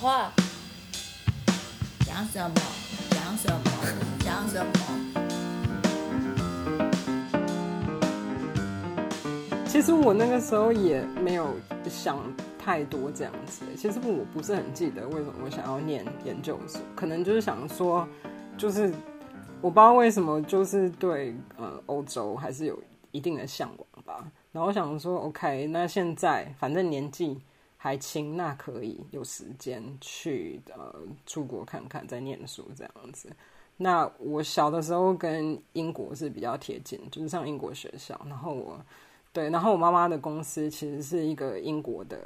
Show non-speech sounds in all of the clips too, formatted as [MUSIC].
话，讲什么？讲什么？讲什么？其实我那个时候也没有想太多这样子。其实我不是很记得为什么我想要念研究所，可能就是想说，就是我不知道为什么，就是对呃欧洲还是有一定的向往吧。然后我想说，OK，那现在反正年纪还轻，那可以有时间去呃出国看看，再念书这样子。那我小的时候跟英国是比较贴近，就是上英国学校，然后我。对，然后我妈妈的公司其实是一个英国的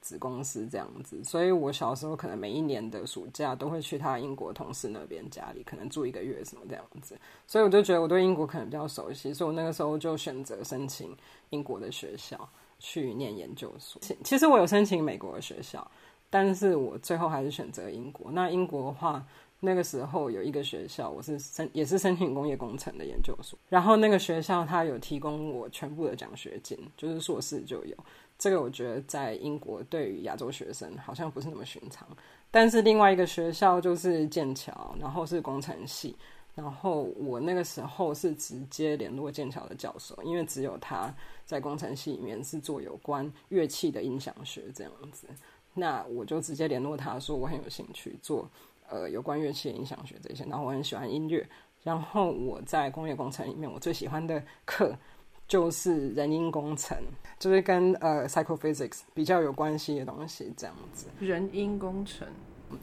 子公司这样子，所以我小时候可能每一年的暑假都会去他英国同事那边家里，可能住一个月什么这样子，所以我就觉得我对英国可能比较熟悉，所以我那个时候就选择申请英国的学校去念研究所。其其实我有申请美国的学校，但是我最后还是选择英国。那英国的话。那个时候有一个学校，我是申也是申请工业工程的研究所，然后那个学校它有提供我全部的奖学金，就是硕士就有。这个我觉得在英国对于亚洲学生好像不是那么寻常。但是另外一个学校就是剑桥，然后是工程系，然后我那个时候是直接联络剑桥的教授，因为只有他在工程系里面是做有关乐器的音响学这样子，那我就直接联络他说我很有兴趣做。呃，有关乐器的音响学这些，然后我很喜欢音乐。然后我在工业工程里面，我最喜欢的课就是人因工程，就是跟呃 psychophysics 比较有关系的东西，这样子。人因工程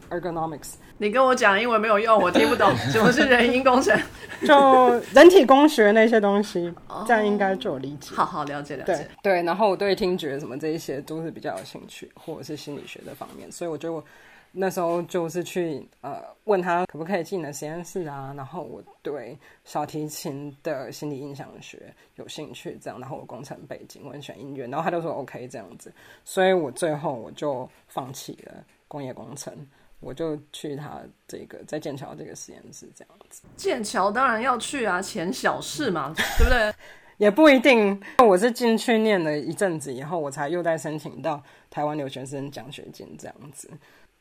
，ergonomics。你跟我讲英文没有用，我听不懂 [LAUGHS] 什么是人因工程。就人体工学那些东西，这样应该就有理解。好好了解了解。对，然后我对听觉什么这一些都是比较有兴趣，或者是心理学的方面，所以我觉得我。那时候就是去呃问他可不可以进你的实验室啊，然后我对小提琴的心理印象学有兴趣，这样，然后我工程背景，我很喜欢音乐，然后他就说 OK 这样子，所以我最后我就放弃了工业工程，我就去他这个在剑桥这个实验室这样子。剑桥当然要去啊，钱小事嘛，对不对？[LAUGHS] 也不一定，我是进去念了一阵子以后，我才又在申请到台湾留学生奖学金这样子。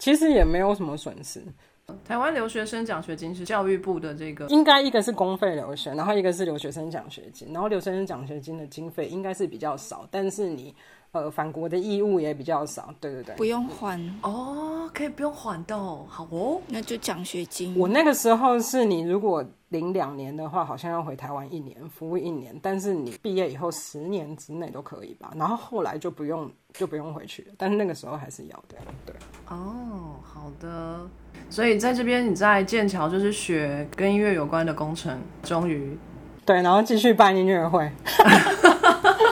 其实也没有什么损失。台湾留学生奖学金是教育部的这个，应该一个是公费留学，然后一个是留学生奖学金。然后留学生奖学金的经费应该是比较少，但是你呃返国的义务也比较少。对对对，不用还哦，可以不用还的，好哦，那就奖学金。我那个时候是你如果领两年的话，好像要回台湾一年服务一年，但是你毕业以后十年之内都可以吧？然后后来就不用就不用回去了，但是那个时候还是要的。对，哦，好的。所以在这边，你在剑桥就是学跟音乐有关的工程，终于对，然后继续办音乐会，[LAUGHS]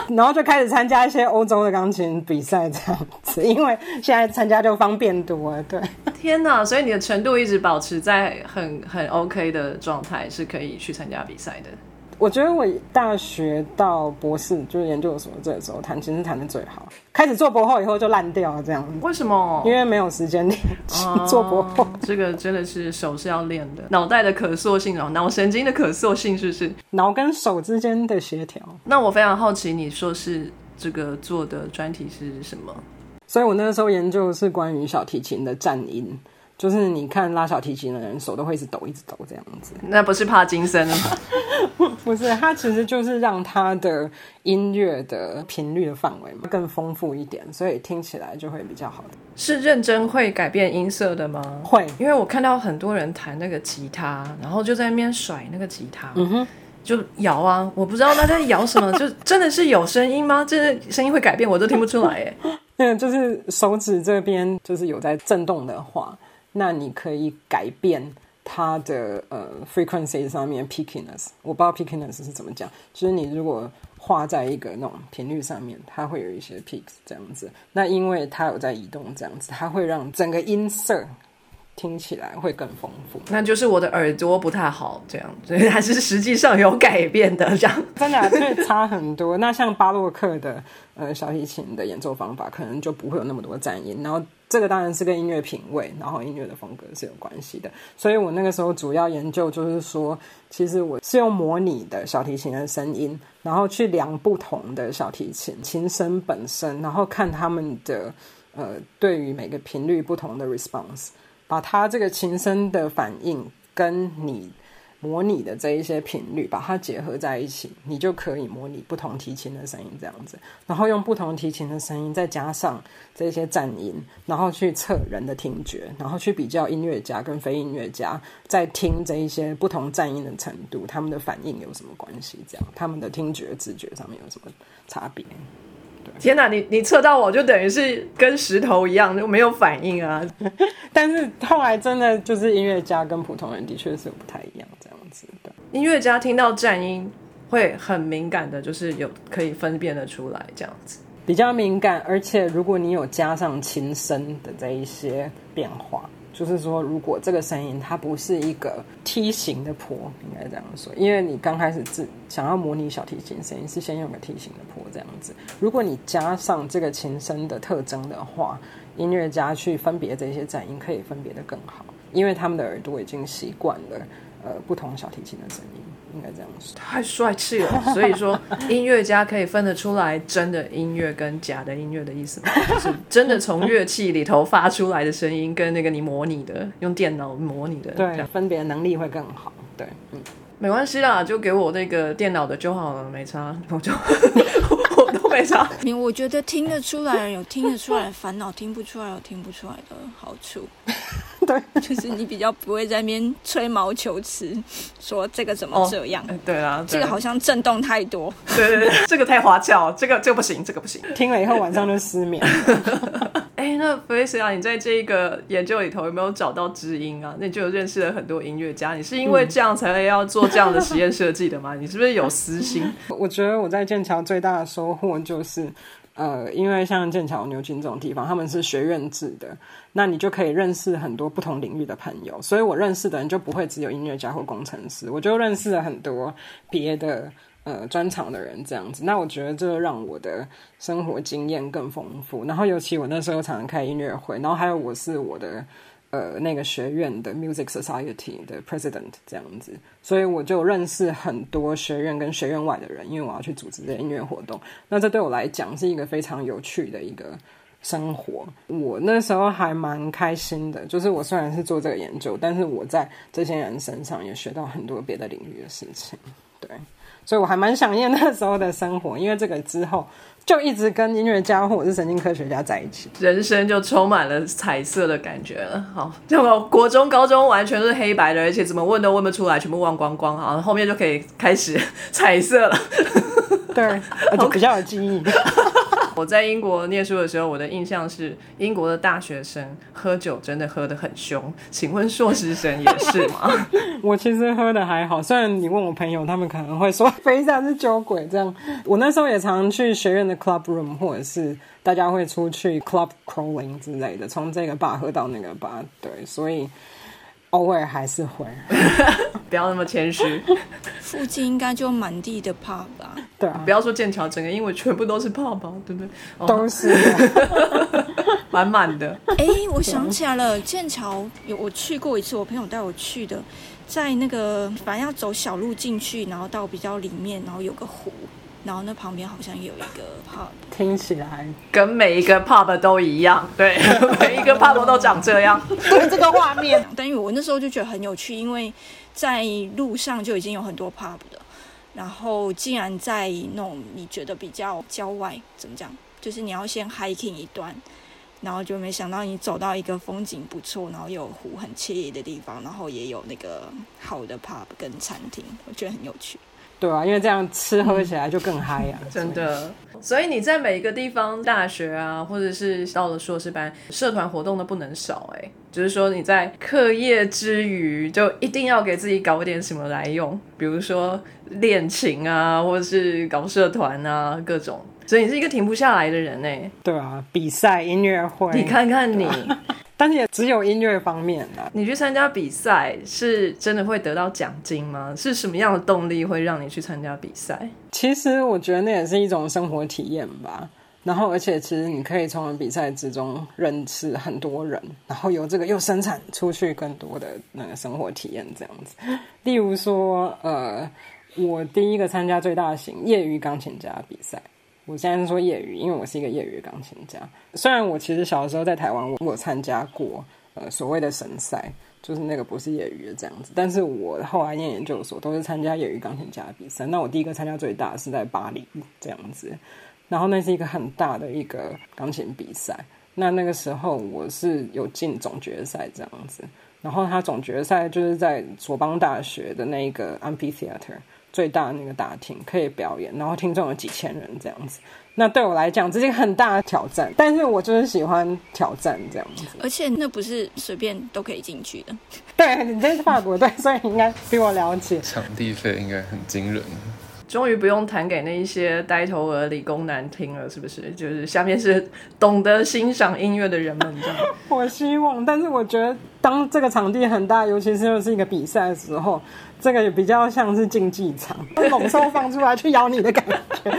然后就开始参加一些欧洲的钢琴比赛这样子，因为现在参加就方便多了。对，天哪！所以你的程度一直保持在很很 OK 的状态，是可以去参加比赛的。我觉得我大学到博士就是研究所这个时候弹琴是弹的最好，开始做博后以后就烂掉了这样。为什么？因为没有时间练做博后。这个真的是手是要练的，脑袋的可塑性哦，脑神经的可塑性是不是？脑跟手之间的协调。那我非常好奇，你说是这个做的专题是什么？所以我那个时候研究是关于小提琴的颤音。就是你看拉小提琴的人手都会一直抖，一直抖这样子。那不是帕金森吗？[LAUGHS] 不是，它其实就是让它的音乐的频率的范围更丰富一点，所以听起来就会比较好。是认真会改变音色的吗？会，因为我看到很多人弹那个吉他，然后就在那边甩那个吉他，嗯哼，就摇啊，我不知道他在摇什么，就 [LAUGHS] 真的是有声音吗？这声音会改变，我都听不出来哎。[LAUGHS] 嗯，就是手指这边就是有在震动的话。那你可以改变它的呃 frequency 上面 pickiness 我不知道 pickiness 是怎么讲，就是你如果画在一个那种频率上面，它会有一些 peaks 这样子。那因为它有在移动这样子，它会让整个音色听起来会更丰富。那就是我的耳朵不太好，这样，所以还是实际上有改变的，这样真的会差很多。那像巴洛克的呃小提琴的演奏方法，可能就不会有那么多颤音，然后。这个当然是跟音乐品味，然后音乐的风格是有关系的。所以我那个时候主要研究就是说，其实我是用模拟的小提琴的声音，然后去量不同的小提琴琴声本身，然后看他们的呃，对于每个频率不同的 response，把它这个琴声的反应跟你。模拟的这一些频率，把它结合在一起，你就可以模拟不同提琴的声音，这样子。然后用不同提琴的声音，再加上这些颤音，然后去测人的听觉，然后去比较音乐家跟非音乐家在听这一些不同颤音的程度，他们的反应有什么关系？这样，他们的听觉、直觉上面有什么差别？天哪，你你测到我就等于是跟石头一样，就没有反应啊。[LAUGHS] [LAUGHS] [LAUGHS] 但是后来真的就是音乐家跟普通人的确是不太一样。音乐家听到颤音会很敏感的，就是有可以分辨的出来，这样子比较敏感。而且如果你有加上琴声的这一些变化，就是说，如果这个声音它不是一个梯形的坡，应该这样说，因为你刚开始自想要模拟小提琴声音，是先用个梯形的坡这样子。如果你加上这个琴声的特征的话，音乐家去分别这些颤音可以分别的更好，因为他们的耳朵已经习惯了。呃，不同小提琴的声音，应该这样说。太帅气了，[LAUGHS] 所以说音乐家可以分得出来真的音乐跟假的音乐的意思吗？就是真的从乐器里头发出来的声音，跟那个你模拟的用电脑模拟的，对，分别能力会更好。对，嗯，没关系啦，就给我那个电脑的就好了，没差，我就我都没差。你我觉得听得出来有听得出来烦恼，听不出来有听不出来的好处。对，[LAUGHS] 就是你比较不会在那边吹毛求疵，说这个怎么这样？对啊，这个好像震动太多。对对对，这个太花俏，这个这个不行，这个不行。听了以后晚上就失眠。[LAUGHS] 哎，那弗雷斯啊，你在这一个研究里头有没有找到知音啊？那就认识了很多音乐家。你是因为这样才要做这样的实验设计的吗？你是不是有私心？[LAUGHS] 我觉得我在剑桥最大的收获就是。呃，因为像剑桥、牛津这种地方，他们是学院制的，那你就可以认识很多不同领域的朋友。所以我认识的人就不会只有音乐家或工程师，我就认识了很多别的呃专长的人，这样子。那我觉得这让我的生活经验更丰富。然后尤其我那时候常常开音乐会，然后还有我是我的。呃，那个学院的 Music Society 的 President 这样子，所以我就认识很多学院跟学院外的人，因为我要去组织这些音乐活动。那这对我来讲是一个非常有趣的一个生活。我那时候还蛮开心的，就是我虽然是做这个研究，但是我在这些人身上也学到很多别的领域的事情。对，所以我还蛮想念那时候的生活，因为这个之后。就一直跟音乐家或者是神经科学家在一起，人生就充满了彩色的感觉了。好，就国中、高中完全都是黑白的，而且怎么问都问不出来，全部忘光光。好，后面就可以开始 [LAUGHS] 彩色了。对，而且比较有记忆。[LAUGHS] [LAUGHS] 我在英国念书的时候，我的印象是英国的大学生喝酒真的喝得很凶。请问硕士生也是吗？[LAUGHS] 我其实喝的还好，虽然你问我朋友，他们可能会说 [LAUGHS] 非常是酒鬼这样。我那时候也常去学院的 club room，或者是大家会出去 club crawling 之类的，从这个吧喝到那个 bar。对，所以。偶尔还是会，[LAUGHS] 不要那么谦虚。附近应该就满地的 pub 吧？对啊，不要说剑桥，整个因为全部都是 pub，对不对？都是 [LAUGHS] 满满的。哎，我想起来了，剑桥有我去过一次，我朋友带我去的，在那个反正要走小路进去，然后到比较里面，然后有个湖。然后那旁边好像有一个 pub，听起来跟每一个 pub 都一样，对，[LAUGHS] 每一个 pub 都长这样，对这个画面。但是我那时候就觉得很有趣，因为在路上就已经有很多 pub 的，然后竟然在那种你觉得比较郊外，怎么讲，就是你要先 hiking 一段，然后就没想到你走到一个风景不错，然后有湖很惬意的地方，然后也有那个好的 pub 跟餐厅，我觉得很有趣。对啊，因为这样吃喝起来就更嗨呀，[LAUGHS] 真的。所以你在每一个地方，大学啊，或者是到了硕士班，社团活动都不能少。哎，就是说你在课业之余，就一定要给自己搞点什么来用，比如说练琴啊，或者是搞社团啊，各种。所以你是一个停不下来的人呢。对啊，比赛、音乐会，你看看你。[LAUGHS] 但是也只有音乐方面的。你去参加比赛是真的会得到奖金吗？是什么样的动力会让你去参加比赛？其实我觉得那也是一种生活体验吧。然后，而且其实你可以从比赛之中认识很多人，然后由这个又生产出去更多的那个生活体验这样子。[LAUGHS] 例如说，呃，我第一个参加最大型业余钢琴家比赛。我现在是说业余，因为我是一个业余钢琴家。虽然我其实小的时候在台湾，我有参加过呃所谓的神赛，就是那个不是业余的这样子。但是我后来念研究所都是参加业余钢琴家比赛。那我第一个参加最大的是在巴黎这样子，然后那是一个很大的一个钢琴比赛。那那个时候我是有进总决赛这样子，然后他总决赛就是在索邦大学的那个 amphitheater。最大的那个大厅可以表演，然后听众有几千人这样子。那对我来讲，这是一个很大的挑战。但是我就是喜欢挑战这样子。而且那不是随便都可以进去的。对，你这是法国队，所以你应该比我了解。场地费应该很惊人。终于不用弹给那一些呆头鹅理工男听了，是不是？就是下面是懂得欣赏音乐的人们这样。[LAUGHS] 我希望，但是我觉得当这个场地很大，尤其是又是一个比赛的时候，这个也比较像是竞技场，猛兽放出来去咬你的感觉。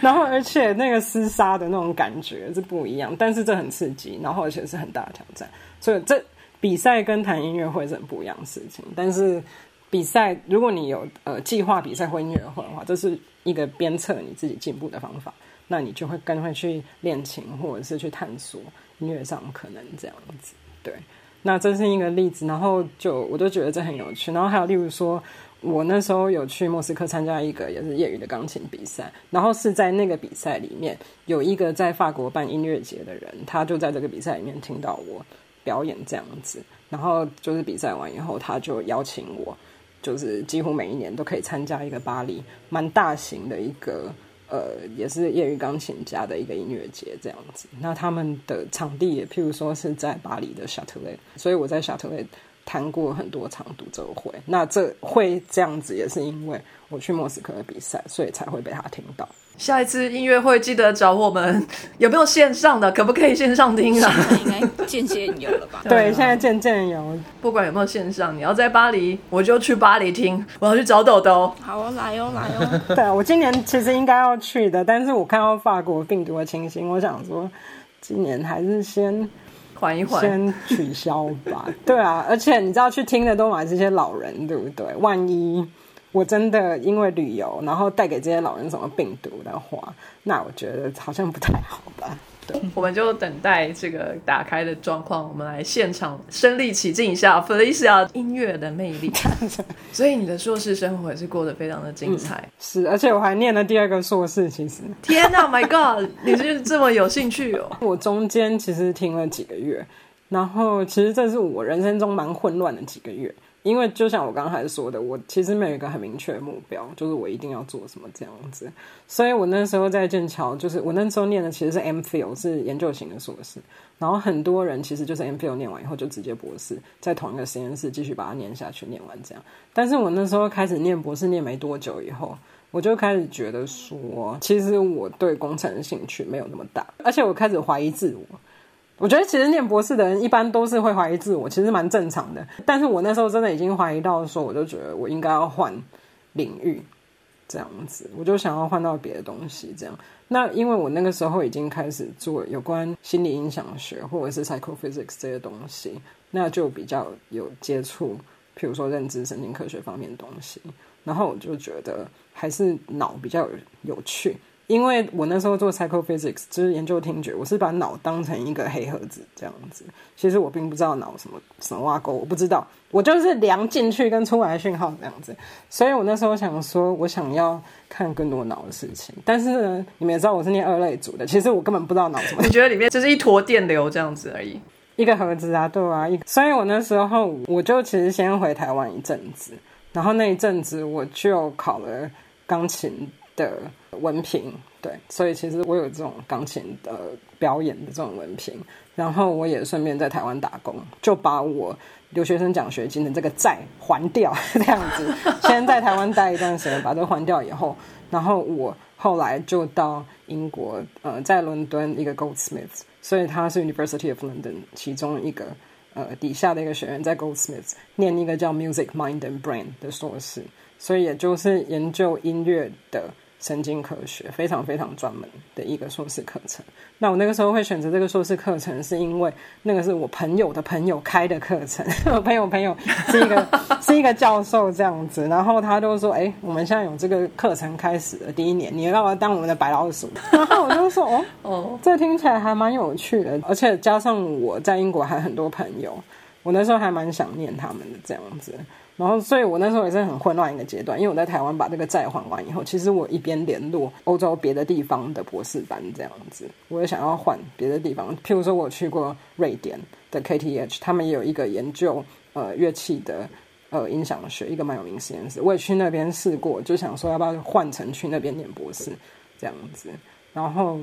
然后，而且那个厮杀的那种感觉是不一样，但是这很刺激，然后而且是很大的挑战。所以这比赛跟弹音乐会是很不一样的事情，但是。比赛，如果你有呃计划比赛或音乐会的话，这是一个鞭策你自己进步的方法。那你就会更会去练琴，或者是去探索音乐上可能这样子。对，那这是一个例子。然后就我就觉得这很有趣。然后还有例如说，我那时候有去莫斯科参加一个也是业余的钢琴比赛。然后是在那个比赛里面，有一个在法国办音乐节的人，他就在这个比赛里面听到我表演这样子。然后就是比赛完以后，他就邀请我。就是几乎每一年都可以参加一个巴黎蛮大型的一个呃，也是业余钢琴家的一个音乐节这样子。那他们的场地也譬如说是在巴黎的夏特雷，所以我在夏特雷弹过很多场独奏会。那这会这样子也是因为我去莫斯科的比赛，所以才会被他听到。下一次音乐会记得找我们，[LAUGHS] 有没有线上的？可不可以线上听啊？应该渐渐有了吧？对，现在渐渐有。不管有没有线上，你要在巴黎，我就去巴黎听。我要去找豆豆。好哦，来哦，来哦。[LAUGHS] 对啊，我今年其实应该要去的，但是我看到法国病毒的情形，我想说，今年还是先缓一缓，先取消吧。对啊，而且你知道，去听的都买这些老人，对不对？万一。我真的因为旅游，然后带给这些老人什么病毒的话，那我觉得好像不太好吧。对，我们就等待这个打开的状况，我们来现场身临其境一下 Felicia 音乐的魅力。[LAUGHS] 所以你的硕士生活也是过得非常的精彩。是，而且我还念了第二个硕士。其实，天哪，My God，[LAUGHS] 你是这么有兴趣哦！我中间其实停了几个月，然后其实这是我人生中蛮混乱的几个月。因为就像我刚才说的，我其实没有一个很明确的目标，就是我一定要做什么这样子。所以我那时候在剑桥，就是我那时候念的其实是 MPhil，是研究型的硕士。然后很多人其实就是 MPhil 念完以后就直接博士，在同一个实验室继续把它念下去，念完这样。但是我那时候开始念博士，念没多久以后，我就开始觉得说，其实我对工程的兴趣没有那么大，而且我开始怀疑自我。我觉得其实念博士的人一般都是会怀疑自我，其实蛮正常的。但是我那时候真的已经怀疑到说，我就觉得我应该要换领域，这样子，我就想要换到别的东西。这样，那因为我那个时候已经开始做有关心理影响学或者是 psychophysics 这些东西，那就比较有接触，譬如说认知神经科学方面的东西。然后我就觉得还是脑比较有趣。因为我那时候做 psychophysics，就是研究听觉，我是把脑当成一个黑盒子这样子。其实我并不知道脑什么什么挖沟，我不知道，我就是量进去跟出来讯号这样子。所以我那时候想说，我想要看更多脑的事情。但是呢，你们也知道我是念二类组的，其实我根本不知道脑什么。你觉得里面就是一坨电流这样子而已，一个盒子啊，对啊。一，所以我那时候我就其实先回台湾一阵子，然后那一阵子我就考了钢琴。的文凭，对，所以其实我有这种钢琴的表演的这种文凭，然后我也顺便在台湾打工，就把我留学生奖学金的这个债还掉，[LAUGHS] 这样子，先在台湾待一段时间，把这还掉以后，然后我后来就到英国，呃，在伦敦一个 Goldsmiths，所以他是 University of London 其中一个呃底下的一个学院，在 Goldsmiths 念一个叫 Music Mind and Brain 的硕士，所以也就是研究音乐的。神经科学，非常非常专门的一个硕士课程。那我那个时候会选择这个硕士课程，是因为那个是我朋友的朋友开的课程，[LAUGHS] 我朋友朋友是一个 [LAUGHS] 是一个教授这样子，然后他就说：“哎、我们现在有这个课程开始的第一年，你要不要当我们的白老鼠？” [LAUGHS] 然后我就说：“哦，哦，这听起来还蛮有趣的，而且加上我在英国还很多朋友，我那时候还蛮想念他们的这样子。然后，所以我那时候也是很混乱一个阶段，因为我在台湾把这个债还完以后，其实我一边联络欧洲别的地方的博士班这样子，我也想要换别的地方，譬如说我去过瑞典的 KTH，他们也有一个研究呃乐器的。呃，音响学一个蛮有名实验室，我也去那边试过，就想说要不要换成去那边念博士这样子。然后，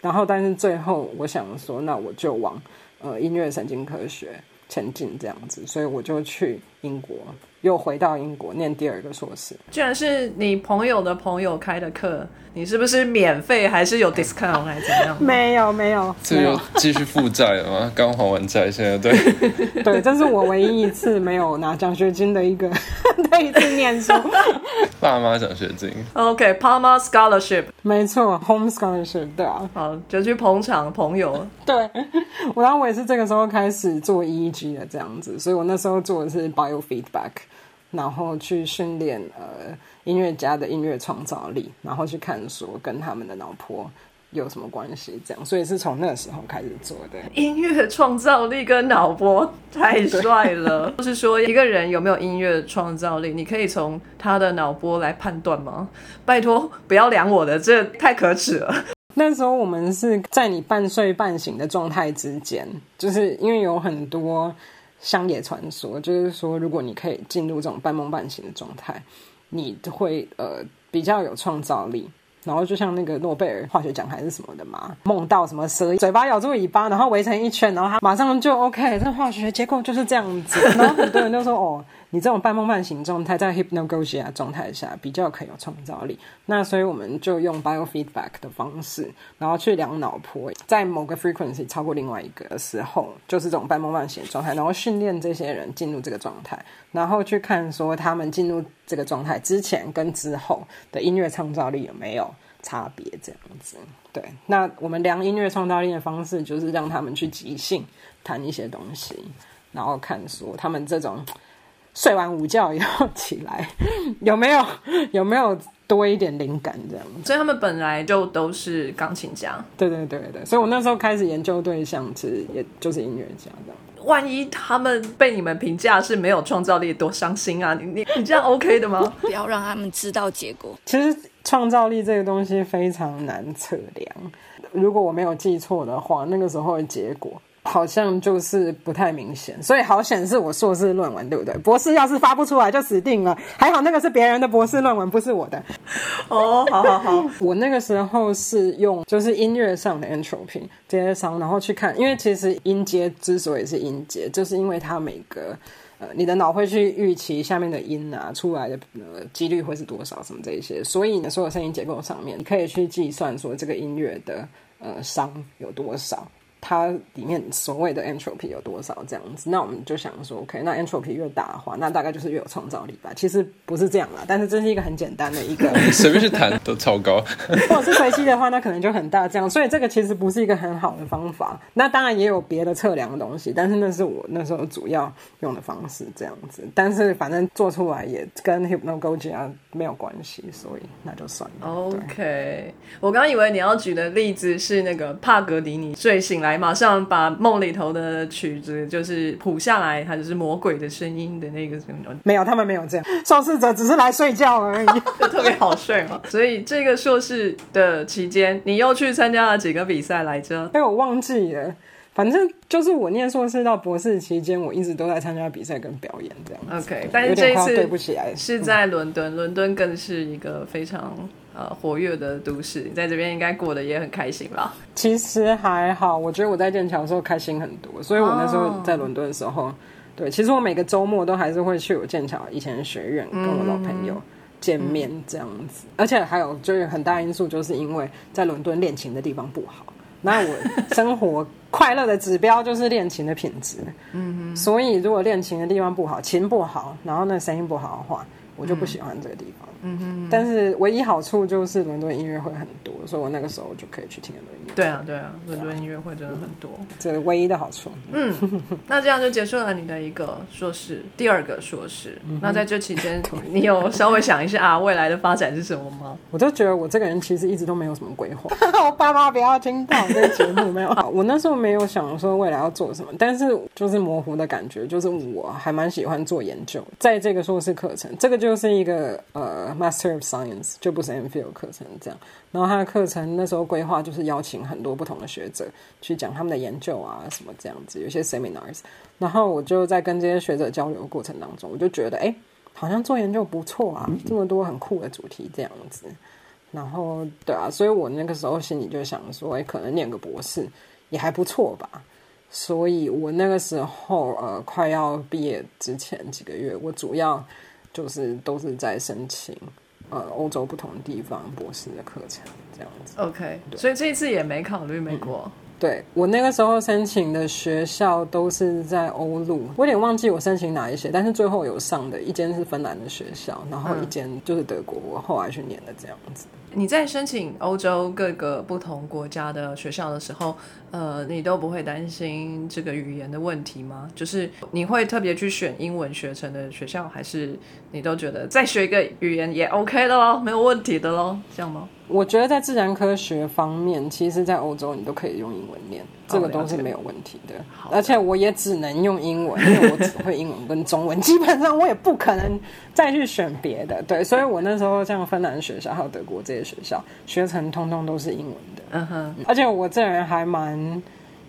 然后但是最后我想说，那我就往呃音乐神经科学前进这样子，所以我就去英国，又回到英国念第二个硕士。居然是你朋友的朋友开的课，你是不是免费还是有 discount 还是怎么样？没有没有这又继续负债了吗？刚还完债，现在对，[LAUGHS] 对，这是我唯一一次没有拿奖学金的一个 [LAUGHS] 的一次念书。[LAUGHS] 爸妈奖学金，OK，Palma Scholarship，没错，home scholarship，对啊，好，就去捧场朋友。[LAUGHS] 对，我然后我也是这个时候开始做 EEG 的这样子，所以我那时候做的是 biofeedback，然后去训练呃音乐家的音乐创造力，然后去看说跟他们的脑波有什么关系，这样，所以是从那个时候开始做的。音乐创造力跟脑波太帅了，[LAUGHS] 就是说一个人有没有音乐创造力，你可以从他的脑波来判断吗？拜托，不要量我的，这太可耻了。[LAUGHS] 那时候我们是在你半睡半醒的状态之间，就是因为有很多乡野传说，就是说如果你可以进入这种半梦半醒的状态，你会呃比较有创造力。然后就像那个诺贝尔化学奖还是什么的嘛，梦到什么蛇嘴巴咬住尾巴，然后围成一圈，然后它马上就 OK，这化学结构就是这样子。然后很多人就说哦，你这种半梦半醒状态，在 hypnagogia 状态下比较可以有创造力。那所以我们就用 biofeedback 的方式，然后去量脑波，在某个 frequency 超过另外一个的时候，就是这种半梦半醒的状态，然后训练这些人进入这个状态，然后去看说他们进入这个状态之前跟之后的音乐创造力有没有差别，这样子。对，那我们量音乐创造力的方式就是让他们去即兴弹一些东西，然后看说他们这种睡完午觉以后起来 [LAUGHS] 有没有有没有多一点灵感这样。所以他们本来就都是钢琴家，对对对对，所以我那时候开始研究对象，其实也就是音乐家这样。万一他们被你们评价是没有创造力，多伤心啊！你你你这样 OK 的吗？[LAUGHS] 不要让他们知道结果。其实创造力这个东西非常难测量。如果我没有记错的话，那个时候的结果好像就是不太明显，所以好显示我硕士论文对不对？博士要是发不出来就死定了。还好那个是别人的博士论文，不是我的。哦，好好好，[LAUGHS] 我那个时候是用就是音乐上的 entropy 这些商，然后去看，因为其实音阶之所以是音阶，就是因为它每个呃你的脑会去预期下面的音啊出来的呃几率会是多少什么这一些，所以呢所有声音结构上面你可以去计算说这个音乐的呃商有多少。它里面所谓的 entropy 有多少这样子？那我们就想说，OK，那 entropy 越大的话，那大概就是越有创造力吧。其实不是这样啦，但是这是一个很简单的一个 [LAUGHS] 随便去弹都超高。[LAUGHS] 如果是随机的话，那可能就很大这样，所以这个其实不是一个很好的方法。那当然也有别的测量的东西，但是那是我那时候主要用的方式这样子。但是反正做出来也跟 hypnagogia 没有关系，所以那就算了。OK，我刚以为你要举的例子是那个帕格迪尼睡醒来马上把梦里头的曲子就是谱下来，它就是魔鬼的声音的那个什么，没有，他们没有这样，受试者只是来睡觉而已。[LAUGHS] 就特别好睡嘛。所以这个硕士的期间，你又去参加了几个比赛来着？哎，我忘记了。反正就是我念硕士到博士期间，我一直都在参加比赛跟表演这样子。OK，但是这一次对不起来，是在伦敦，伦敦更是一个非常呃活跃的都市，你在这边应该过得也很开心吧？其实还好，我觉得我在剑桥的时候开心很多，所以我那时哦候在伦敦的时候，对，其实我每个周末都还是会去我剑桥以前的学院跟我老朋友见面这样子，而且还有就是很大因素，就是因为在伦敦练琴的地方不好，那我生活快乐的指标就是练琴的品质，嗯所以如果练琴的地方不好，琴不好，然后那声音不好的话，我就不喜欢这个地方。嗯哼。但是唯一好处就是伦敦音乐会很多，所以我那个时候就可以去听伦敦音乐。对啊，对啊，伦敦音乐会真的很多，这是唯一的好处。嗯，那这样就结束了你的一个硕士，第二个硕士。那在这期间，[LAUGHS] 你有稍微想一下啊，未来的发展是什么吗？我就觉得我这个人其实一直都没有什么规划。[LAUGHS] 我爸妈不要听到这个节目没有？[LAUGHS] 我那时候没有想说未来要做什么，但是就是模糊的感觉，就是我还蛮喜欢做研究，在这个硕士课程，这个就是一个呃 Master of Science，就不是 MPhil 课程这样。然后他的课程那时候规划就是邀请很多不同的学者去讲他们的研究啊什么这样子，有些 seminars。然后我就在跟这些学者交流的过程当中，我就觉得哎，好像做研究不错啊，这么多很酷的主题这样子。然后对啊，所以我那个时候心里就想说，哎，可能念个博士也还不错吧。所以我那个时候呃，快要毕业之前几个月，我主要就是都是在申请呃欧洲不同地方博士的课程这样子。OK，所以这一次也没考虑美国。对我那个时候申请的学校都是在欧陆，我有点忘记我申请哪一些，但是最后有上的一间是芬兰的学校，然后一间就是德国，我后来去念的这样子。你在申请欧洲各个不同国家的学校的时候，呃，你都不会担心这个语言的问题吗？就是你会特别去选英文学成的学校，还是你都觉得再学一个语言也 OK 的咯，没有问题的咯，这样吗？我觉得在自然科学方面，其实，在欧洲你都可以用英文念，这个都是没有问题的。而且我也只能用英文，因为我只会英文跟中文，基本上我也不可能再去选别的。对，所以我那时候像芬兰学校还有德国这些学校，学成通通都是英文的。嗯哼，而且我这人还蛮。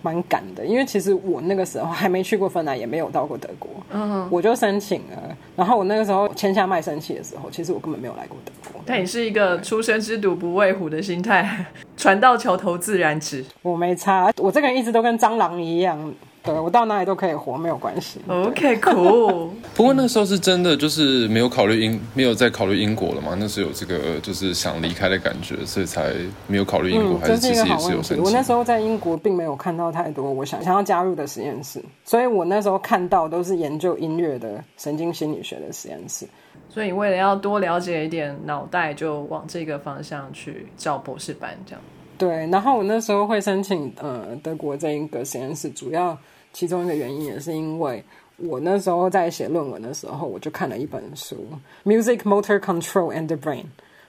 蛮赶的，因为其实我那个时候还没去过芬兰，也没有到过德国，嗯，我就申请了。然后我那个时候签下卖身契的时候，其实我根本没有来过德国。但你是一个初生之犊不畏虎的心态，船到桥头自然直。我没差，我这个人一直都跟蟑螂一样。对我到哪里都可以活，没有关系。OK，cool。[LAUGHS] 不过那时候是真的，就是没有考虑英，没有再考虑英国了嘛。那时候有这个就是想离开的感觉，所以才没有考虑英国。还是其实也是有申请。我那时候在英国并没有看到太多我想想要加入的实验室，所以我那时候看到都是研究音乐的神经心理学的实验室。所以为了要多了解一点，脑袋就往这个方向去找博士班，这样。对，然后我那时候会申请呃德国这一个实验室，主要。其中一个原因也是因为我那时候在写论文的时候，我就看了一本书《Music Motor Control and the Brain》，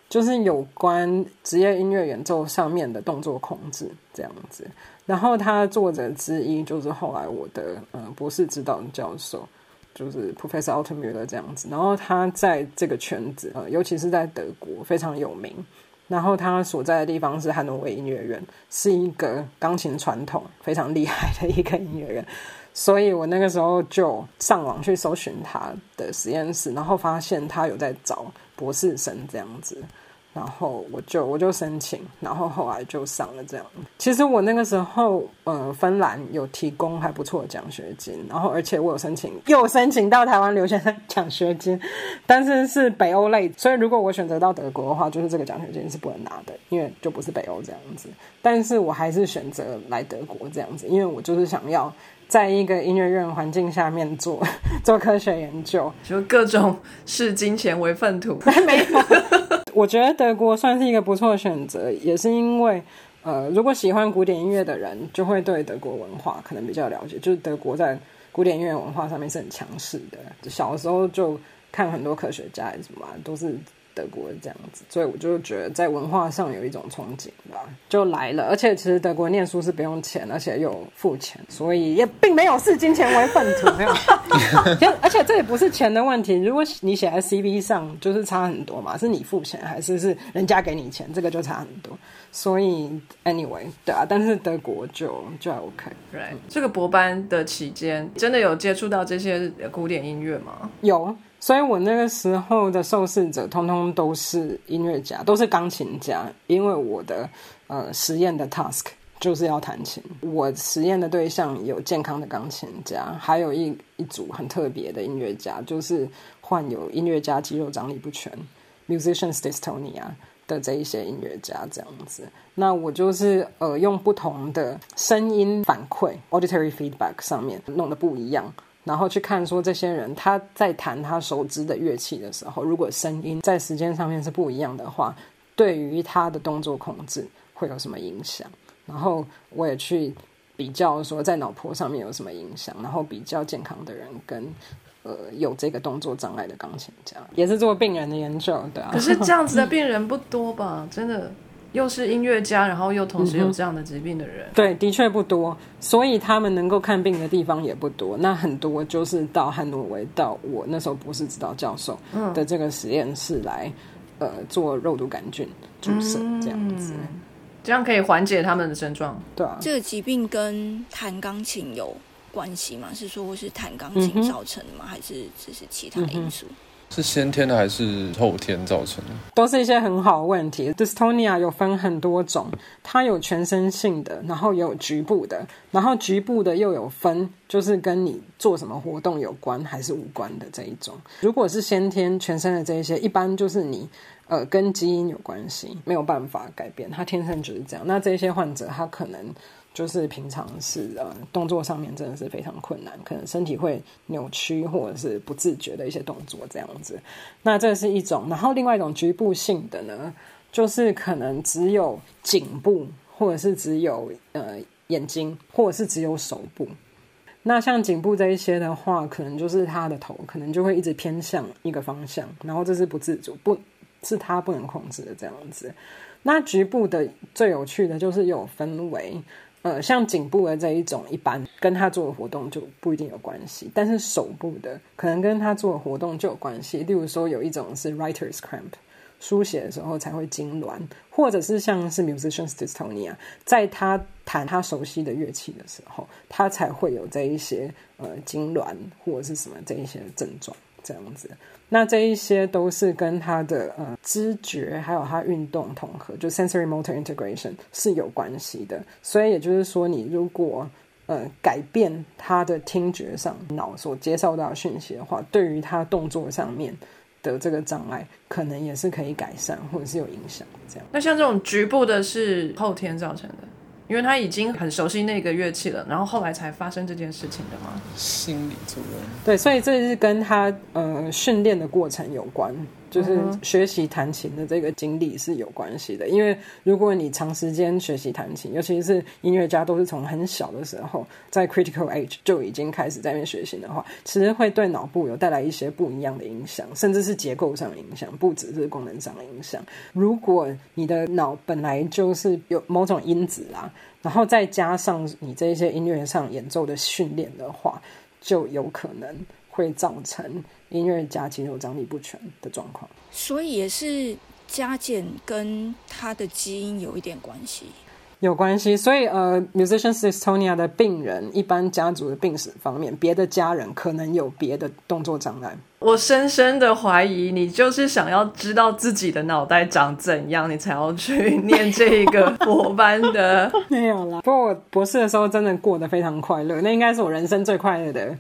就是有关职业音乐演奏上面的动作控制这样子。然后他作者之一就是后来我的呃博士指导教授，就是 Professor a l t m u l e r 这样子。然后他在这个圈子呃，尤其是在德国非常有名。然后他所在的地方是汉诺威音乐院，是一个钢琴传统非常厉害的一个音乐院，所以我那个时候就上网去搜寻他的实验室，然后发现他有在找博士生这样子。然后我就我就申请，然后后来就上了这样。其实我那个时候，呃，芬兰有提供还不错的奖学金，然后而且我有申请，又申请到台湾留学生奖学金，但是是北欧类，所以如果我选择到德国的话，就是这个奖学金是不能拿的，因为就不是北欧这样子。但是我还是选择来德国这样子，因为我就是想要在一个音乐院环境下面做做科学研究，就各种视金钱为粪土，没有。我觉得德国算是一个不错的选择，也是因为，呃，如果喜欢古典音乐的人，就会对德国文化可能比较了解。就是德国在古典音乐文化上面是很强势的，小时候就看很多科学家什么，都是。德国这样子，所以我就觉得在文化上有一种憧憬吧，就来了。而且其实德国念书是不用钱，而且又付钱，所以也并没有视金钱为粪土，没有。[LAUGHS] 而且这也不是钱的问题，如果你写在 CV 上，就是差很多嘛，是你付钱还是是人家给你钱，这个就差很多。所以 anyway，对啊，但是德国就就 OK。Right，这个博班的期间，真的有接触到这些古典音乐吗？有。所以我那个时候的受试者通通都是音乐家，都是钢琴家，因为我的呃实验的 task 就是要弹琴。我实验的对象有健康的钢琴家，还有一一组很特别的音乐家，就是患有音乐家肌肉张力不全 （musicians dystonia） 的这一些音乐家这样子。那我就是呃用不同的声音反馈 （auditory feedback） 上面弄得不一样。然后去看说这些人他在弹他熟知的乐器的时候，如果声音在时间上面是不一样的话，对于他的动作控制会有什么影响？然后我也去比较说在脑波上面有什么影响，然后比较健康的人跟呃有这个动作障碍的钢琴家，也是做病人的研究，对啊。可是这样子的病人不多吧？真的。又是音乐家，然后又同时有这样的疾病的人，对，的确不多，所以他们能够看病的地方也不多。那很多就是到汉诺威，到我那时候博士指导教授的这个实验室来，呃，做肉毒杆菌注射这样子，这样可以缓解他们的症状。对啊，这个疾病跟弹钢琴有关系吗？是说是弹钢琴造成的吗？还是只是其他因素？是先天的还是后天造成的？都是一些很好的问题。Dystonia 有分很多种，它有全身性的，然后也有局部的，然后局部的又有分，就是跟你做什么活动有关还是无关的这一种。如果是先天全身的这一些，一般就是你呃跟基因有关系，没有办法改变，他天生就是这样。那这些患者他可能。就是平常是呃动作上面真的是非常困难，可能身体会扭曲或者是不自觉的一些动作这样子。那这是一种，然后另外一种局部性的呢，就是可能只有颈部，或者是只有呃眼睛，或者是只有手部。那像颈部这一些的话，可能就是他的头可能就会一直偏向一个方向，然后这是不自主，不是他不能控制的这样子。那局部的最有趣的就是有分为。呃，像颈部的这一种，一般跟他做的活动就不一定有关系，但是手部的可能跟他做的活动就有关系。例如说，有一种是 writer's cramp，书写的时候才会痉挛，或者是像是 musician's dystonia，在他弹他熟悉的乐器的时候，他才会有这一些呃痉挛或者是什么这一些症状这样子。那这一些都是跟他的呃知觉，还有他运动统合，就 sensory motor integration 是有关系的。所以也就是说，你如果呃改变他的听觉上脑所接受到讯息的话，对于他动作上面的这个障碍，可能也是可以改善，或者是有影响。这样。那像这种局部的，是后天造成的。因为他已经很熟悉那个乐器了，然后后来才发生这件事情的吗？心理作用。对，所以这是跟他呃训练的过程有关，就是学习弹琴的这个经历是有关系的。因为如果你长时间学习弹琴，尤其是音乐家都是从很小的时候在 critical age 就已经开始在那边学习的话，其实会对脑部有带来一些不一样的影响，甚至是结构上的影响，不只是功能上的影响。如果你的脑本来就是有某种因子啦。然后再加上你这些音乐上演奏的训练的话，就有可能会造成音乐家肌肉张力不全的状况。所以也是加减跟他的基因有一点关系。有关系，所以呃，musicians dystonia 的病人，一般家族的病史方面，别的家人可能有别的动作障碍。我深深的怀疑，你就是想要知道自己的脑袋长怎样，你才要去念这个博班的。[LAUGHS] 没有啦，不过我博士的时候真的过得非常快乐，那应该是我人生最快乐的。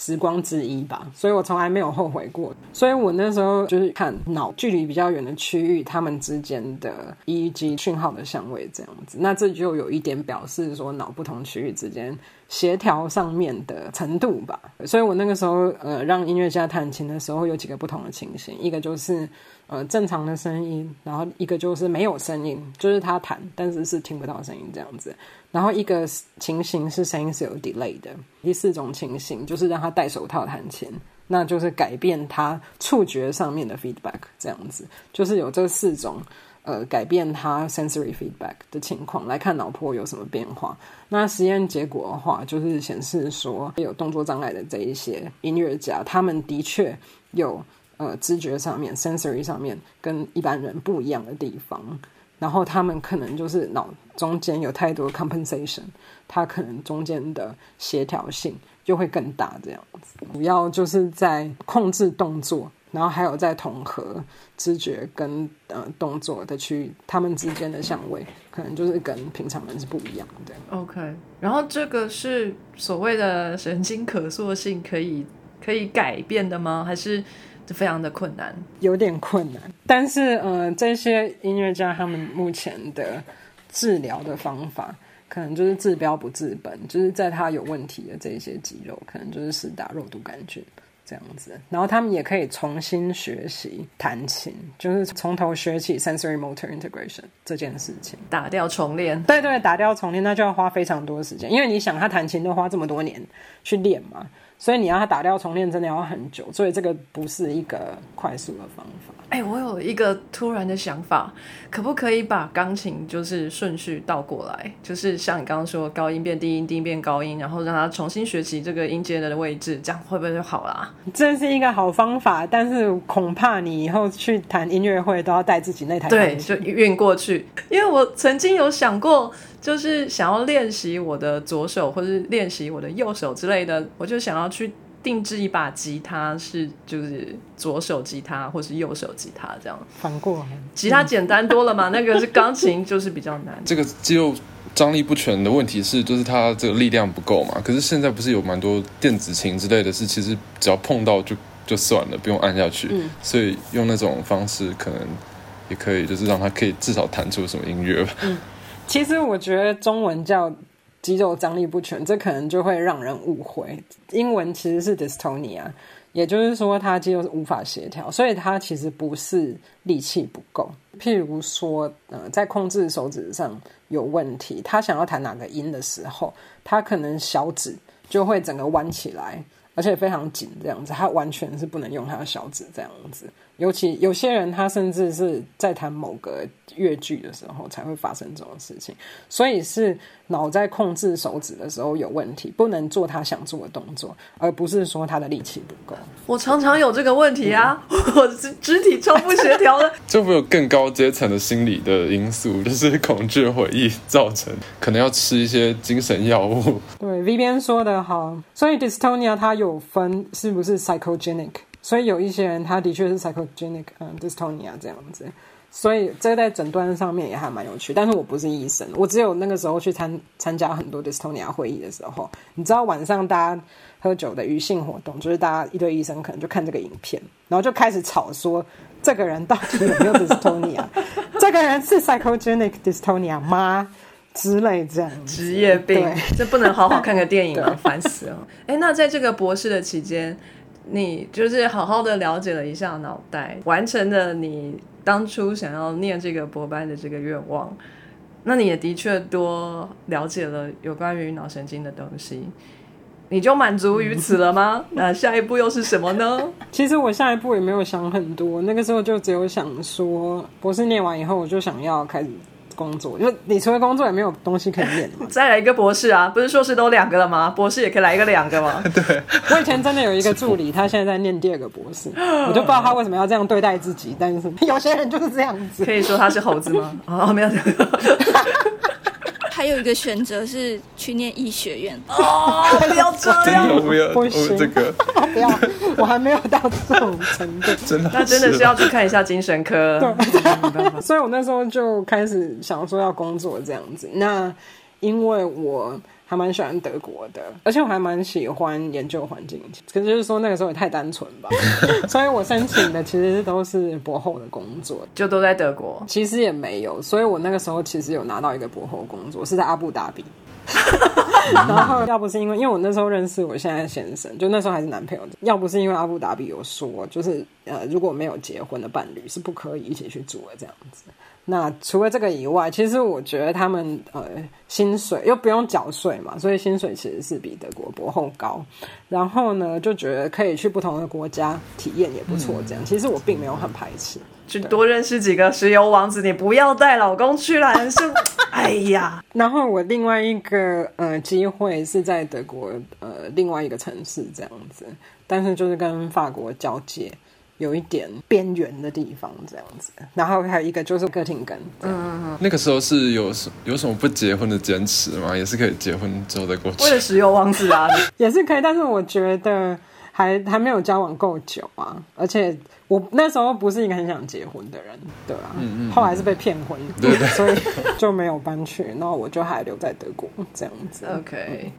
时光之一吧，所以我从来没有后悔过。所以我那时候就是看脑距离比较远的区域，他们之间的 EEG 讯号的相位这样子。那这就有一点表示说脑不同区域之间协调上面的程度吧。所以我那个时候呃让音乐家弹琴的时候，有几个不同的情形，一个就是。呃，正常的声音，然后一个就是没有声音，就是他弹，但是是听不到声音这样子。然后一个情形是声音是有 delay 的。第四种情形就是让他戴手套弹琴，那就是改变他触觉上面的 feedback 这样子。就是有这四种呃改变他 sensory feedback 的情况来看脑波有什么变化。那实验结果的话，就是显示说有动作障碍的这一些音乐家，他们的确有。呃，知觉上面，sensory 上面跟一般人不一样的地方，然后他们可能就是脑中间有太多 compensation，他可能中间的协调性就会更大，这样子。主要就是在控制动作，然后还有在统合知觉跟呃动作的区域，他们之间的相位可能就是跟平常人是不一样的。OK，然后这个是所谓的神经可塑性可以可以改变的吗？还是？非常的困难，有点困难。但是，呃，这些音乐家他们目前的治疗的方法可能就是治标不治本，就是在他有问题的这些肌肉，可能就是施打肉毒杆菌这样子。然后他们也可以重新学习弹琴，就是从头学起 sensory motor integration 这件事情。打掉重练，对对，打掉重练，那就要花非常多时间，因为你想他弹琴都花这么多年去练嘛，所以你要他打掉重练真的要很久，所以这个不是一个快速的方法。哎、我有一个突然的想法，可不可以把钢琴就是顺序倒过来？就是像你刚刚说，高音变低音，低音变高音，然后让他重新学习这个音阶的位置，这样会不会就好啦？这是一个好方法，但是恐怕你以后去弹音乐会都要带自己那台对，就运过去。因为我曾经有想过，就是想要练习我的左手，或是练习我的右手之类的，我就想要去定制一把吉他，是就是左手吉他或是右手吉他这样。反过来。吉他简单多了嘛，[LAUGHS] 那个是钢琴就是比较难。这个肌肉张力不全的问题是，就是它这个力量不够嘛。可是现在不是有蛮多电子琴之类的是，其实只要碰到就就算了，不用按下去。所以用那种方式可能也可以，就是让它可以至少弹出什么音乐吧。其实我觉得中文叫肌肉张力不全，这可能就会让人误会。英文其实是 dystonia，也就是说他肌肉是无法协调，所以他其实不是力气不够。譬如说，呃，在控制手指上有问题，他想要弹哪个音的时候，他可能小指就会整个弯起来，而且非常紧，这样子，他完全是不能用他的小指这样子。尤其有些人，他甚至是在弹某个乐句的时候才会发生这种事情，所以是脑在控制手指的时候有问题，不能做他想做的动作，而不是说他的力气不够。我常常有这个问题啊，我肢肢体超不协调的。就会有更高阶层的心理的因素，就是恐惧回忆造成，可能要吃一些精神药物。[LAUGHS] 对，V 边说的好，所以 dystonia 它有分是不是 psychogenic，所以有一些人他的确是 psychogenic，嗯，dystonia 这样子。所以这个在诊断上面也还蛮有趣，但是我不是医生，我只有那个时候去参参加很多 dystonia 会议的时候，你知道晚上大家喝酒的余性活动，就是大家一堆医生可能就看这个影片，然后就开始吵说这个人到底有没有 dystonia，[LAUGHS] 这个人是 psychogenic dystonia 吗？之类这样子职业病对，这不能好好看个电影 [LAUGHS] 吗？烦死了！哎，那在这个博士的期间，你就是好好的了解了一下脑袋，完成了你当初想要念这个博班的这个愿望。那你也的确多了解了有关于脑神经的东西，你就满足于此了吗？[LAUGHS] 那下一步又是什么呢？[LAUGHS] 其实我下一步也没有想很多，那个时候就只有想说，博士念完以后，我就想要开始工作。就你除了工作也没有东西可以念嘛。[LAUGHS] 再来一个博士啊，不是硕士都两个了吗？博士也可以来一个两个吗？[LAUGHS] 对我以前真的有一个助理，他现在在念第二个博士，[LAUGHS] 我就不知道他为什么要这样对待自己，但是有些人就是这样子。可以说他是猴子吗？哦，没有。还有一个选择是去念医学院，哦，不要这真样。的不要，我不行这个不要，我还没有到这种程度。[LAUGHS] 真的那真的是要去看一下精神科。[LAUGHS] 所以我那时候就开始想说要工作这样子。那因为我还蛮喜欢德国的，而且我还蛮喜欢研究环境。可是就是说那个时候也太单纯吧，[LAUGHS] 所以我申请的其实都是博后的工作。就都在德国。其实也没有，所以我那个时候其实有拿到一个博后工作，是在阿布达比。[LAUGHS] 然后要不是因为，因为我那时候认识我现在先生，就那时候还是男朋友，要不是因为阿布达比有说，就是呃，如果没有结婚的伴侣是不可以一起去住的这样子。那除了这个以外，其实我觉得他们呃薪水又不用缴税嘛，所以薪水其实是比德国博后高。然后呢，就觉得可以去不同的国家体验也不错。这样，其实我并没有很排斥。去多认识几个石油王子，你不要带老公去了，是，哎呀，然后我另外一个呃机会是在德国呃另外一个城市这样子，但是就是跟法国交界，有一点边缘的地方这样子。然后还有一个就是哥廷根，嗯，那个时候是有什有什么不结婚的坚持吗？也是可以结婚之后再过去为。了石油王子啊，也是可以，但是我觉得还还没有交往够久啊，而且我那时候不是一个很想结婚的人，对啊，后来是被骗婚，对对所以就没有搬去，然后我就还留在德国这样子。OK，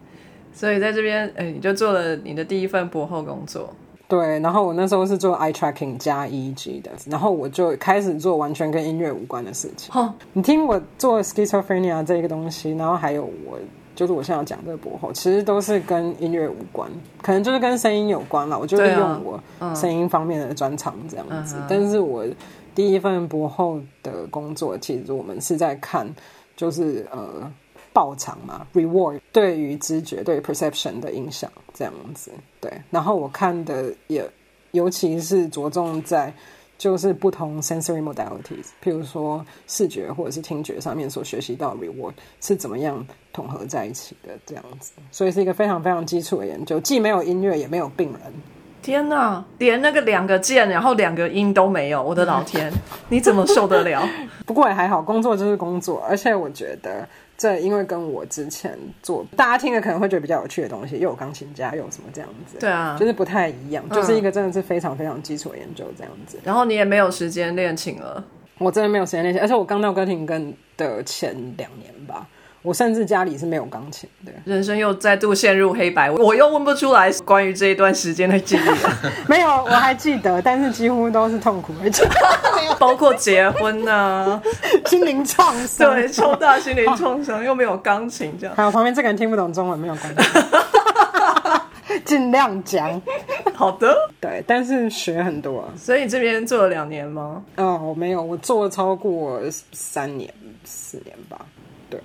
所以在这边，哎，你就做了你的第一份博后工作。对，然后我那时候是做 eye tracking 加 EEG 的，然后我就开始做完全跟音乐无关的事情。哦，你听我做 schizophrenia 这个东西，然后还有我就是我现在要讲这个博后，其实都是跟音乐无关，可能就是跟声音有关了。我就利对啊用我声音方面的专长这样子。嗯但是我第一份博后的工作，其实我们是在看就是呃报偿嘛，reward 对于知觉对于 perception 的影响这样子。对，然后我看的也尤其是着重在。就是不同 sensory modalities，譬如说视觉或者是听觉上面所学习到 reward 是怎么样统合在一起的这样子，所以是一个非常非常基础的研究，既没有音乐也没有病人。天哪，连那个两个键，然后两个音都没有，我的老天，你怎么受得了？[LAUGHS] 不过也还好，工作就是工作，而且我觉得这因为跟我之前做大家听的可能会觉得比较有趣的东西，又有钢琴家，又有什么这样子，对啊。就是不太一样，就是一个真的是非常非常基础的研究这样子。然后你也没有时间练琴了，我真的没有时间练琴，而且我刚到哥廷根的前两年吧，我甚至家里是没有钢琴的。人生又再度陷入黑白，我又问不出来关于这一段时间的记忆了，[LAUGHS] 没有，我还记得，但是几乎都是痛苦 [LAUGHS] 包括结婚啊、心灵创伤。对，超大心灵创伤，又没有钢琴这样。还有旁边这个人听不懂中文没有关系，[LAUGHS] 尽量讲。好的，对，但是学很多、啊。所以你这边做了两年吗？嗯，我没有，我做了超过三年、四年吧。对，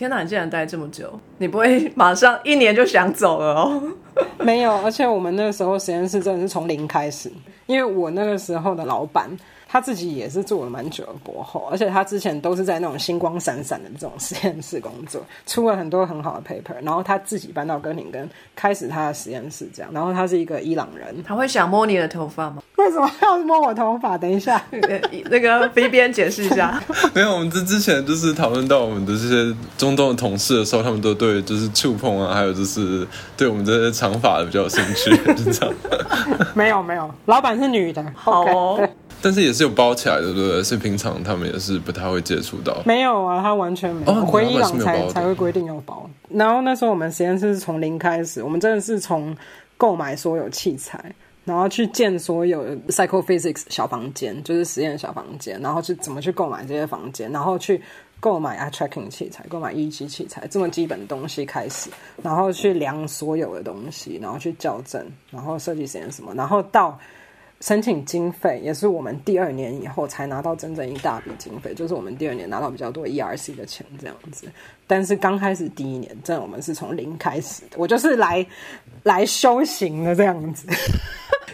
天哪，你竟然待这么久，你不会 [LAUGHS] 马上一年就想走了哦？[LAUGHS] 没有，而且我们那个时候实验室真的是从零开始，因为我那个时候的老板他自己也是做了蛮久的博后，而且他之前都是在那种星光闪闪的这种实验室工作，出了很多很好的 paper，然后他自己搬到哥廷根开始他的实验室这样，然后他是一个伊朗人，他会想摸你的头发吗？为什么要摸我头发？等一下，呃那个 B 边解释一下。[LAUGHS] 没有，我们之之前就是讨论到我们的这些中东的同事的时候，他们都对就是触碰啊，还有就是对我们这些长发的比较有兴趣，是这样。[LAUGHS] 没有没有，老板是女的，好哦对，但是也是有包起来的，对不对？所以平常他们也是不太会接触到。没有啊，他完全没有。哦回伊朗才才会规定要包。然后那时候我们实验室是从零开始，我们真的是从购买所有器材，然后去建所有 psychophysics 小房间，就是实验小房间，然后去怎么去购买这些房间，然后去。购买 eye tracking 器材，购买 EEG 器材，这么基本的东西开始，然后去量所有的东西，然后去校正，然后设计实验什么，然后到申请经费也是我们第二年以后才拿到真正一大笔经费，就是我们第二年拿到比较多 ERC 的钱这样子。但是刚开始第一年，真的我们是从零开始的，我就是来来修行的这样子。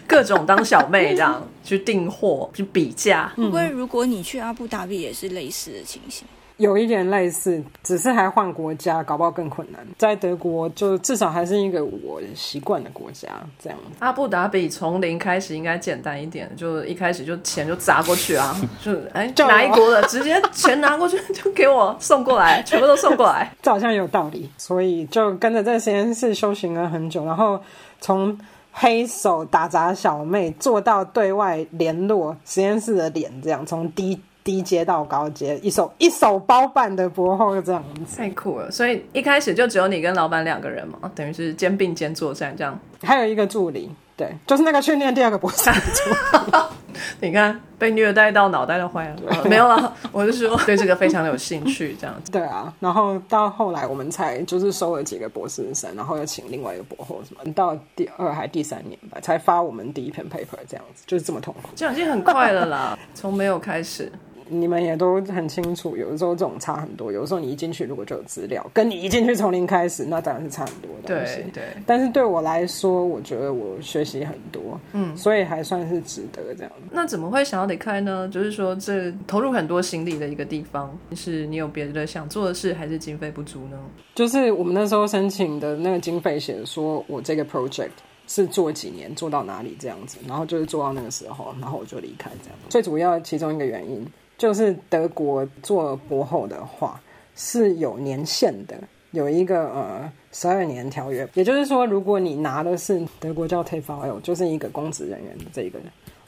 各种当小妹这样去订货、去比价。会不会如果你去阿布达比也是类似的情形？有一点类似，只是还换国家，搞不好更困难。在德国，就至少还是一个我习惯的国家，这样。阿布达比从零开始应该简单一点，就一开始就钱就砸过去啊，[LAUGHS] 就哎哪一国的直接钱拿过去就给我送过来，全部都送过来。[LAUGHS] 这好像有道理，所以就跟着在实验室修行了很久，然后从黑手打杂小妹做到对外联络实验室的脸，这样从低低阶到高阶，一手一手包办的博后这样子。太酷了！所以一开始就只有你跟老板两个人嘛，等于是肩并肩作战这样。还有一个助理，对，就是那个去念第二个博士的助理。[LAUGHS] 你看被虐待到脑袋都坏了，呃没有了，我是说 [LAUGHS] 对这个非常有兴趣这样子。对啊，然后到后来我们才就是收了几个博士生，然后又请另外一个博后什么，到第二还第三年吧，才发我们第一篇 paper 这样子，就是这么痛苦。这样已经很快了啦，从没有开始。你们也都很清楚，有的时候这种差很多。有的时候你一进去如果就有资料，跟你一进去从零开始，那当然是差很多的东西对。对，但是对我来说，我觉得我学习很多，嗯，所以还算是值得这样。那怎么会想要离开呢？就是说这投入很多心力的一个地方，是你有别的想做的事，还是经费不足呢？就是我们那时候申请的那个经费写说，我这个 project 是做几年做到哪里这样子，然后就是做到那个时候，然后我就离开这样。最主要其中一个原因就是德国做博后的话是有年限的，有一个呃十二年条约，也就是说，如果你拿的是德国叫 TFL，就是一个公职人员的这个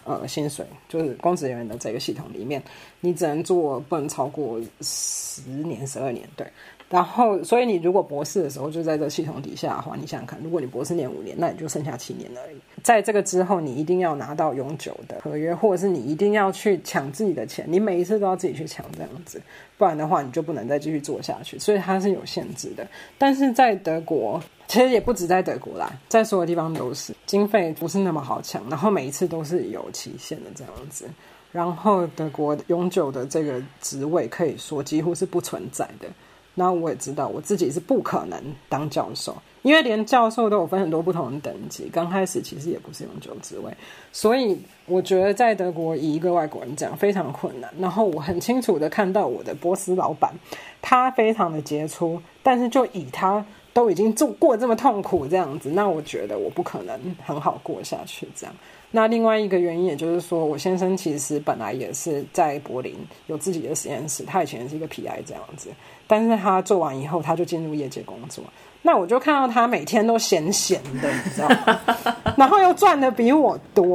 呃薪水，就是公职人员的这个系统里面，你只能做不能超过十年、十二年，对。然后，所以你如果博士的时候就在这系统底下的话，你想想看，如果你博士念五年，那你就剩下七年而已。在这个之后，你一定要拿到永久的合约，或者是你一定要去抢自己的钱，你每一次都要自己去抢这样子，不然的话你就不能再继续做下去。所以它是有限制的。但是在德国，其实也不止在德国啦，在所有地方都是经费不是那么好抢，然后每一次都是有期限的这样子。然后德国永久的这个职位可以说几乎是不存在的。那我也知道，我自己是不可能当教授，因为连教授都有分很多不同的等级。刚开始其实也不是永久职位，所以我觉得在德国以一个外国人讲非常困难。然后我很清楚的看到我的波斯老板，他非常的杰出，但是就以他都已经做过这么痛苦这样子，那我觉得我不可能很好过下去这样。那另外一个原因，也就是说，我先生其实本来也是在柏林有自己的实验室，他以前是一个 PI 这样子，但是他做完以后，他就进入业界工作。那我就看到他每天都闲闲的，你知道吗？[LAUGHS] 然后又赚的比我多，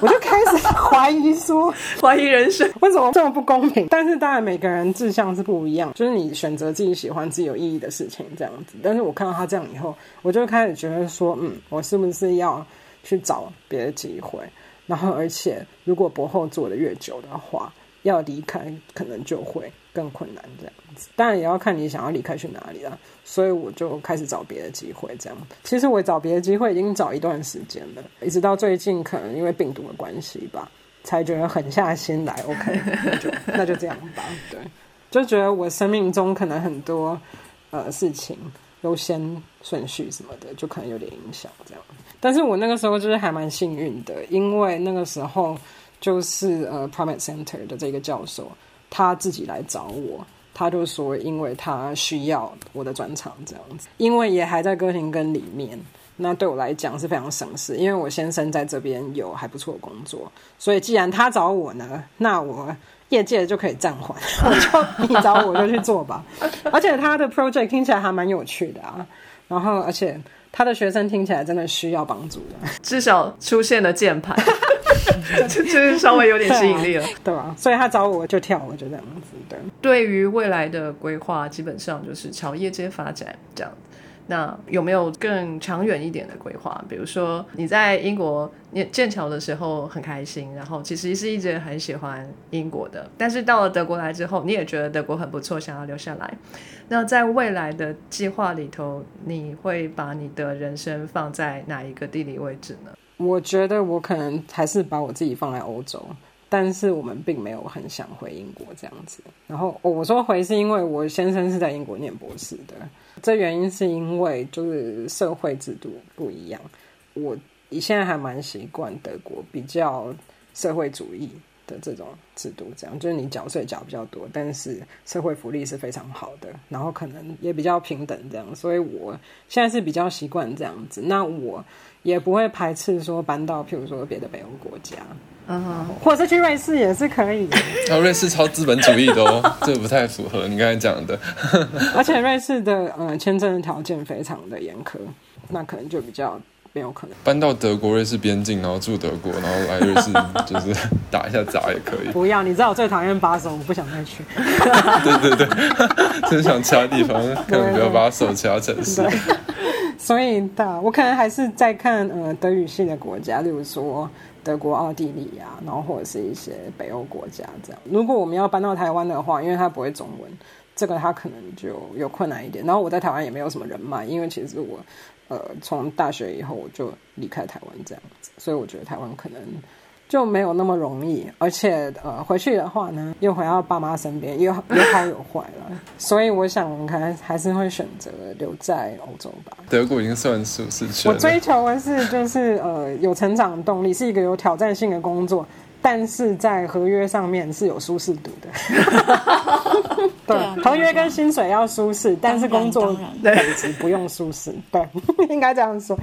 我就开始怀疑说，[LAUGHS] 怀疑人生为什么这么不公平？但是当然每个人志向是不一样，就是你选择自己喜欢、自己有意义的事情这样子。但是我看到他这样以后，我就开始觉得说，嗯，我是不是要？去找别的机会，然后而且如果博后做的越久的话，要离开可能就会更困难这样子。当然也要看你想要离开去哪里了。所以我就开始找别的机会，这样。其实我找别的机会已经找一段时间了，一直到最近可能因为病毒的关系吧，才觉得狠下心来。OK，那就那就这样吧。对，就觉得我生命中可能很多呃事情优先顺序什么的，就可能有点影响这样。但是我那个时候就是还蛮幸运的，因为那个时候就是呃，Primate Center 的这个教授他自己来找我，他就说，因为他需要我的专场这样子，因为也还在哥廷根里面，那对我来讲是非常省事，因为我先生在这边有还不错的工作，所以既然他找我呢，那我业界就可以暂缓，[LAUGHS] 我就你找我就去做吧。[LAUGHS] 而且他的 project 听起来还蛮有趣的啊，然后而且。他的学生听起来真的需要帮助的，至少出现了键盘，[LAUGHS] 就是稍微有点吸引力了，对吧？所以他找我就跳，我就这样子。对，对于未来的规划，基本上就是朝业界发展这样。那有没有更长远一点的规划？比如说你在英国念剑桥的时候很开心，然后其实是一直很喜欢英国的，但是到了德国来之后，你也觉得德国很不错，想要留下来。那在未来的计划里头，你会把你的人生放在哪一个地理位置呢？我觉得我可能还是把我自己放在欧洲，但是我们并没有很想回英国这样子。然后我说回是因为我先生是在英国念博士的，这原因是因为就是社会制度不一样。我现在还蛮习惯德国比较社会主义。的这种制度，这样就是你缴税缴比较多，但是社会福利是非常好的，然后可能也比较平等，这样，所以我现在是比较习惯这样子。那我也不会排斥说搬到，譬如说别的北欧国家，嗯，或者是去瑞士也是可以。[LAUGHS] 啊，瑞士超资本主义的哦，这不太符合你刚才讲的。而且瑞士的呃签证的条件非常的严苛，那可能就比较。没有可能搬到德国瑞士边境，然后住德国，然后来瑞士 [LAUGHS] 就是打一下杂也可以。不要，你知道我最讨厌巴手，我不想再去。对对对，[LAUGHS] 真想其他地方，根本不要把手其他城市。所以，的我可能还是在看呃德语系的国家，例如说德国、奥地利啊，然后或者是一些北欧国家这样。如果我们要搬到台湾的话，因为他不会中文，这个他可能就有困难一点。然后我在台湾也没有什么人脉，因为其实我。呃，从大学以后我就离开台湾这样子，所以我觉得台湾可能就没有那么容易，而且呃，回去的话呢，又回到爸妈身边，有有好有坏了，所以我想可能还是会选择留在欧洲吧。德国已经算舒适区我追求的是就是呃有成长动力，是一个有挑战性的工作。但是在合约上面是有舒适度的，[LAUGHS] 对，合约跟薪水要舒适，但是工作本质不用舒适，[LAUGHS] 对，[LAUGHS] 应该这样说，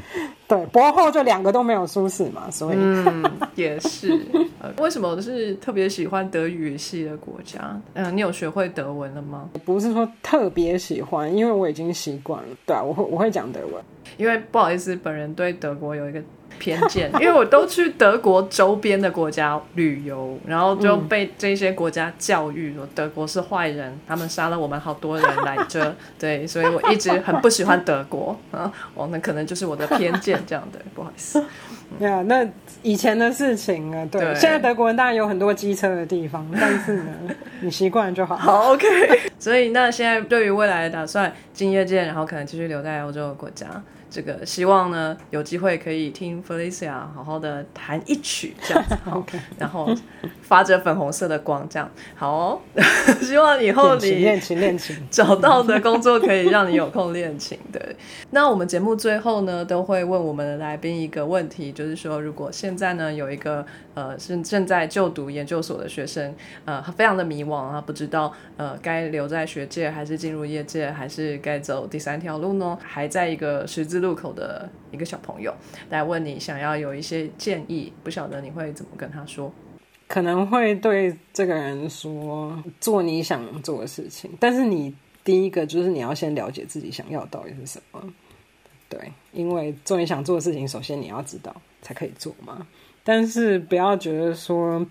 对，博后就两个都没有舒适嘛，所以也是。为什么是特别喜欢德语系的国家？嗯，你有学会德文了吗？不是说特别喜欢，因为我已经习惯了，对啊，我会我会讲德文，因为不好意思，本人对德国有一个。偏见，因为我都去德国周边的国家旅游，然后就被这些国家教育说德国是坏人，他们杀了我们好多人来着。对，所以我一直很不喜欢德国啊。哦，那可能就是我的偏见这样的，[LAUGHS] 不好意思。对啊，那以前的事情啊，对，对现在德国人当然有很多机车的地方，但是呢，[LAUGHS] 你习惯就好。好，OK。[LAUGHS] 所以那现在对于未来的打算，进业界，然后可能继续留在欧洲的国家。这个希望呢，有机会可以听 Felicia 好好的弹一曲这样子，[LAUGHS] 好然后发着粉红色的光这样，好、哦，[LAUGHS] 希望以后你练琴，练琴。找到的工作可以让你有空练琴。对，那我们节目最后呢，都会问我们的来宾一个问题，就是说，如果现在呢有一个呃是正在就读研究所的学生，呃，他非常的迷惘啊，不知道呃该留在学界还是进入业界，还是该走第三条路呢？还在一个十字路口的一个小朋友来问你，想要有一些建议，不晓得你会怎么跟他说？可能会对这个人说做你想做的事情，但是你第一个就是你要先了解自己想要到底是什么。对，因为做你想做的事情，首先你要知道才可以做嘛。但是不要觉得说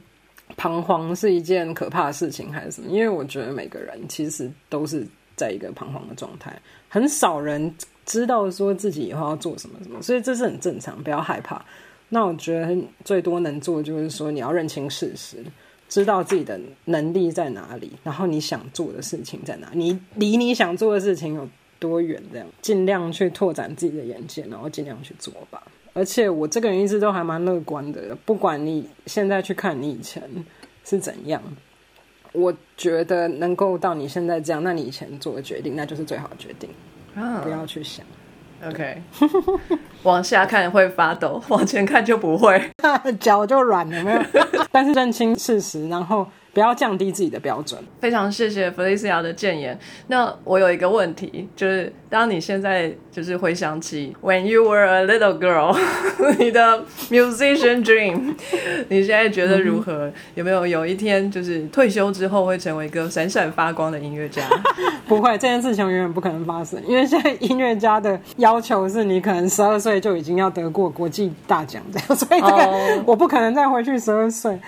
彷徨是一件可怕的事情还是什么，因为我觉得每个人其实都是在一个彷徨的状态，很少人知道说自己以后要做什么什么，所以这是很正常，不要害怕。那我觉得最多能做就是说，你要认清事实，知道自己的能力在哪里，然后你想做的事情在哪，你离你想做的事情有多远，这样尽量去拓展自己的眼界，然后尽量去做吧。而且我这个人一直都还蛮乐观的，不管你现在去看你以前是怎样，我觉得能够到你现在这样，那你以前做的决定，那就是最好的决定，啊不要去想。OK，[LAUGHS] 往下看会发抖，往前看就不会。[LAUGHS] 脚就软了，没有？[LAUGHS] 但是认清事实，然后不要降低自己的标准。非常谢谢 Felicia 的建言。那我有一个问题，就是当你现在就是回想起 When you were a little girl，[LAUGHS] 你的 musician dream，[LAUGHS] 你现在觉得如何？有没有有一天就是退休之后会成为一个闪闪发光的音乐家？[LAUGHS] 不会，这件事情永远不可能发生，因为现在音乐家的要求是你可能十二岁就已经要得过国际大奖这样，所以这个、哦我不可能再回去十二岁。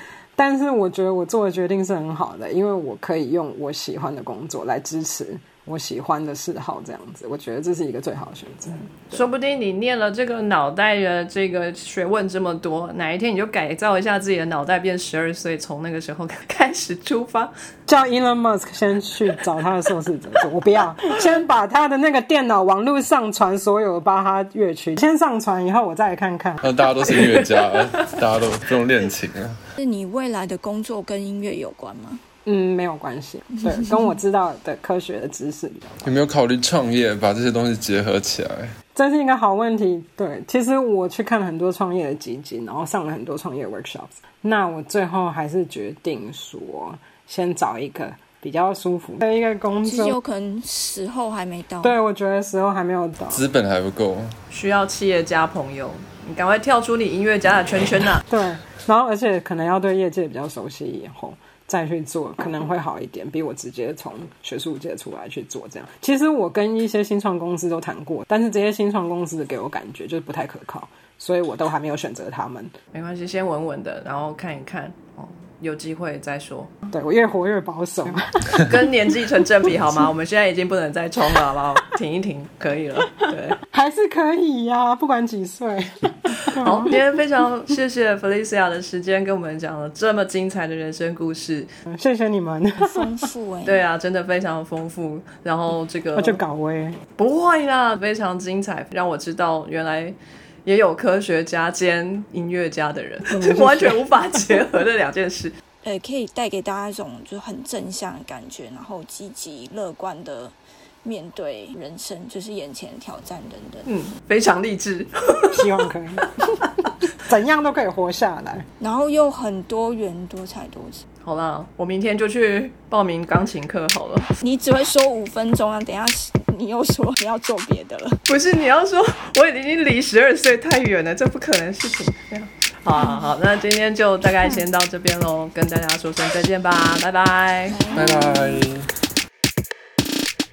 但是我觉得我做的决定是很好的，因为我可以用我喜欢的工作来支持我喜欢的嗜好，这样子，我觉得这是一个最好的选择。说不定你念了这个脑袋的这个学问这么多，哪一天你就改造一下自己的脑袋，变十二岁，从那个时候开始出发。叫 Elon Musk 先去找他的硕士者做，我不要，先把他的那个电脑网络上传所有的巴哈乐曲，先上传以后我再来看看。那大家都是音乐家，大家都不用练琴啊。[LAUGHS] 是你未来的工作跟音乐有关吗？嗯，没有关系，对，[LAUGHS] 跟我知道的科学的知识比较有没有考虑创业，把这些东西结合起来？这是一个好问题。对，其实我去看了很多创业的基金，然后上了很多创业 workshops。那我最后还是决定说，先找一个比较舒服的一个工其实有作。可能时候还没到。对，我觉得时候还没有到。资本还不够，需要企业家朋友，你赶快跳出你音乐家的圈圈呐、对，然后而且可能要对业界比较熟悉以后再去做，可能会好一点，比我直接从学术界出来去做这样。其实我跟一些新创公司都谈过，但是这些新创公司给我感觉就是不太可靠，所以我都还没有选择他们。没关系，先稳稳的，然后看一看，有机会再说，[LAUGHS] 对我越活越保守。[LAUGHS] 跟年纪成正比好吗？[LAUGHS] 我们现在已经不能再冲了，好不好？停一停，可以了。对，还是可以呀、不管几岁。好，今天非常谢谢 Felicia 的时间，跟我们讲了这么精彩的人生故事。谢谢你们，丰富哎、对啊，真的非常丰富。然后这个我就搞威。不会啦，非常精彩，让我知道原来也有科学家兼音乐家的人，[LAUGHS] 完全无法结合的两件事。[LAUGHS] 呃，可以带给大家一种就是很正向的感觉，然后积极乐观的面对人生，就是眼前的挑战等等。嗯，非常励志。[LAUGHS] 希望可以，[LAUGHS] 怎样都可以活下来。然后又很多元、多彩多姿。好啦，我明天就去报名钢琴课好了。你只会说五分钟啊，等下你又说你要做别的了。不是你要说我已经离十二岁太远了，这不可能的事情。这样好好好，那今天就大概先到这边喽，跟大家说声再见吧，拜拜。拜拜。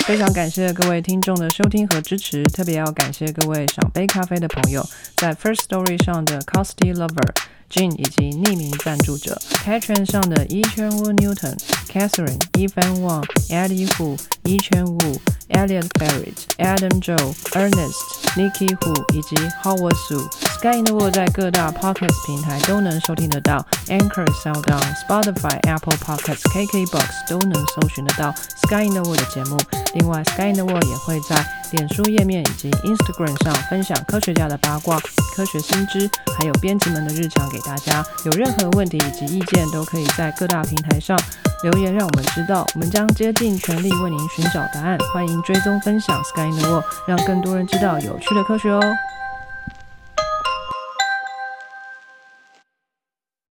非常感谢各位听众的收听和支持，特别要感谢各位赏杯咖啡的朋友，在 First Story 上的 Costy Lover。Jin 以及匿名赞助者 p a t r o n 上的 Yi Chuan Wu Newton、Catherine、Evan Wang、Eddie Hu、Yi Chuan Wu、Elliot Barrett、Adam Joe、Ernest、Nikki Hu 以及 Howard Su。Sky in the World 在各大 Podcast 平台都能收听得到，Anchor、SoundOn、Spotify、Apple Podcasts、KKBox 都能搜寻得到 Sky in the World 的节目。另外，Sky in the World 也会在脸书页面以及 Instagram 上分享科学家的八卦、科学新知，还有编辑们的日常给大家。有任何问题以及意见，都可以在各大平台上留言，让我们知道。我们将竭尽全力为您寻找答案。欢迎追踪分享 Sky in the World，让更多人知道有趣的科学哦。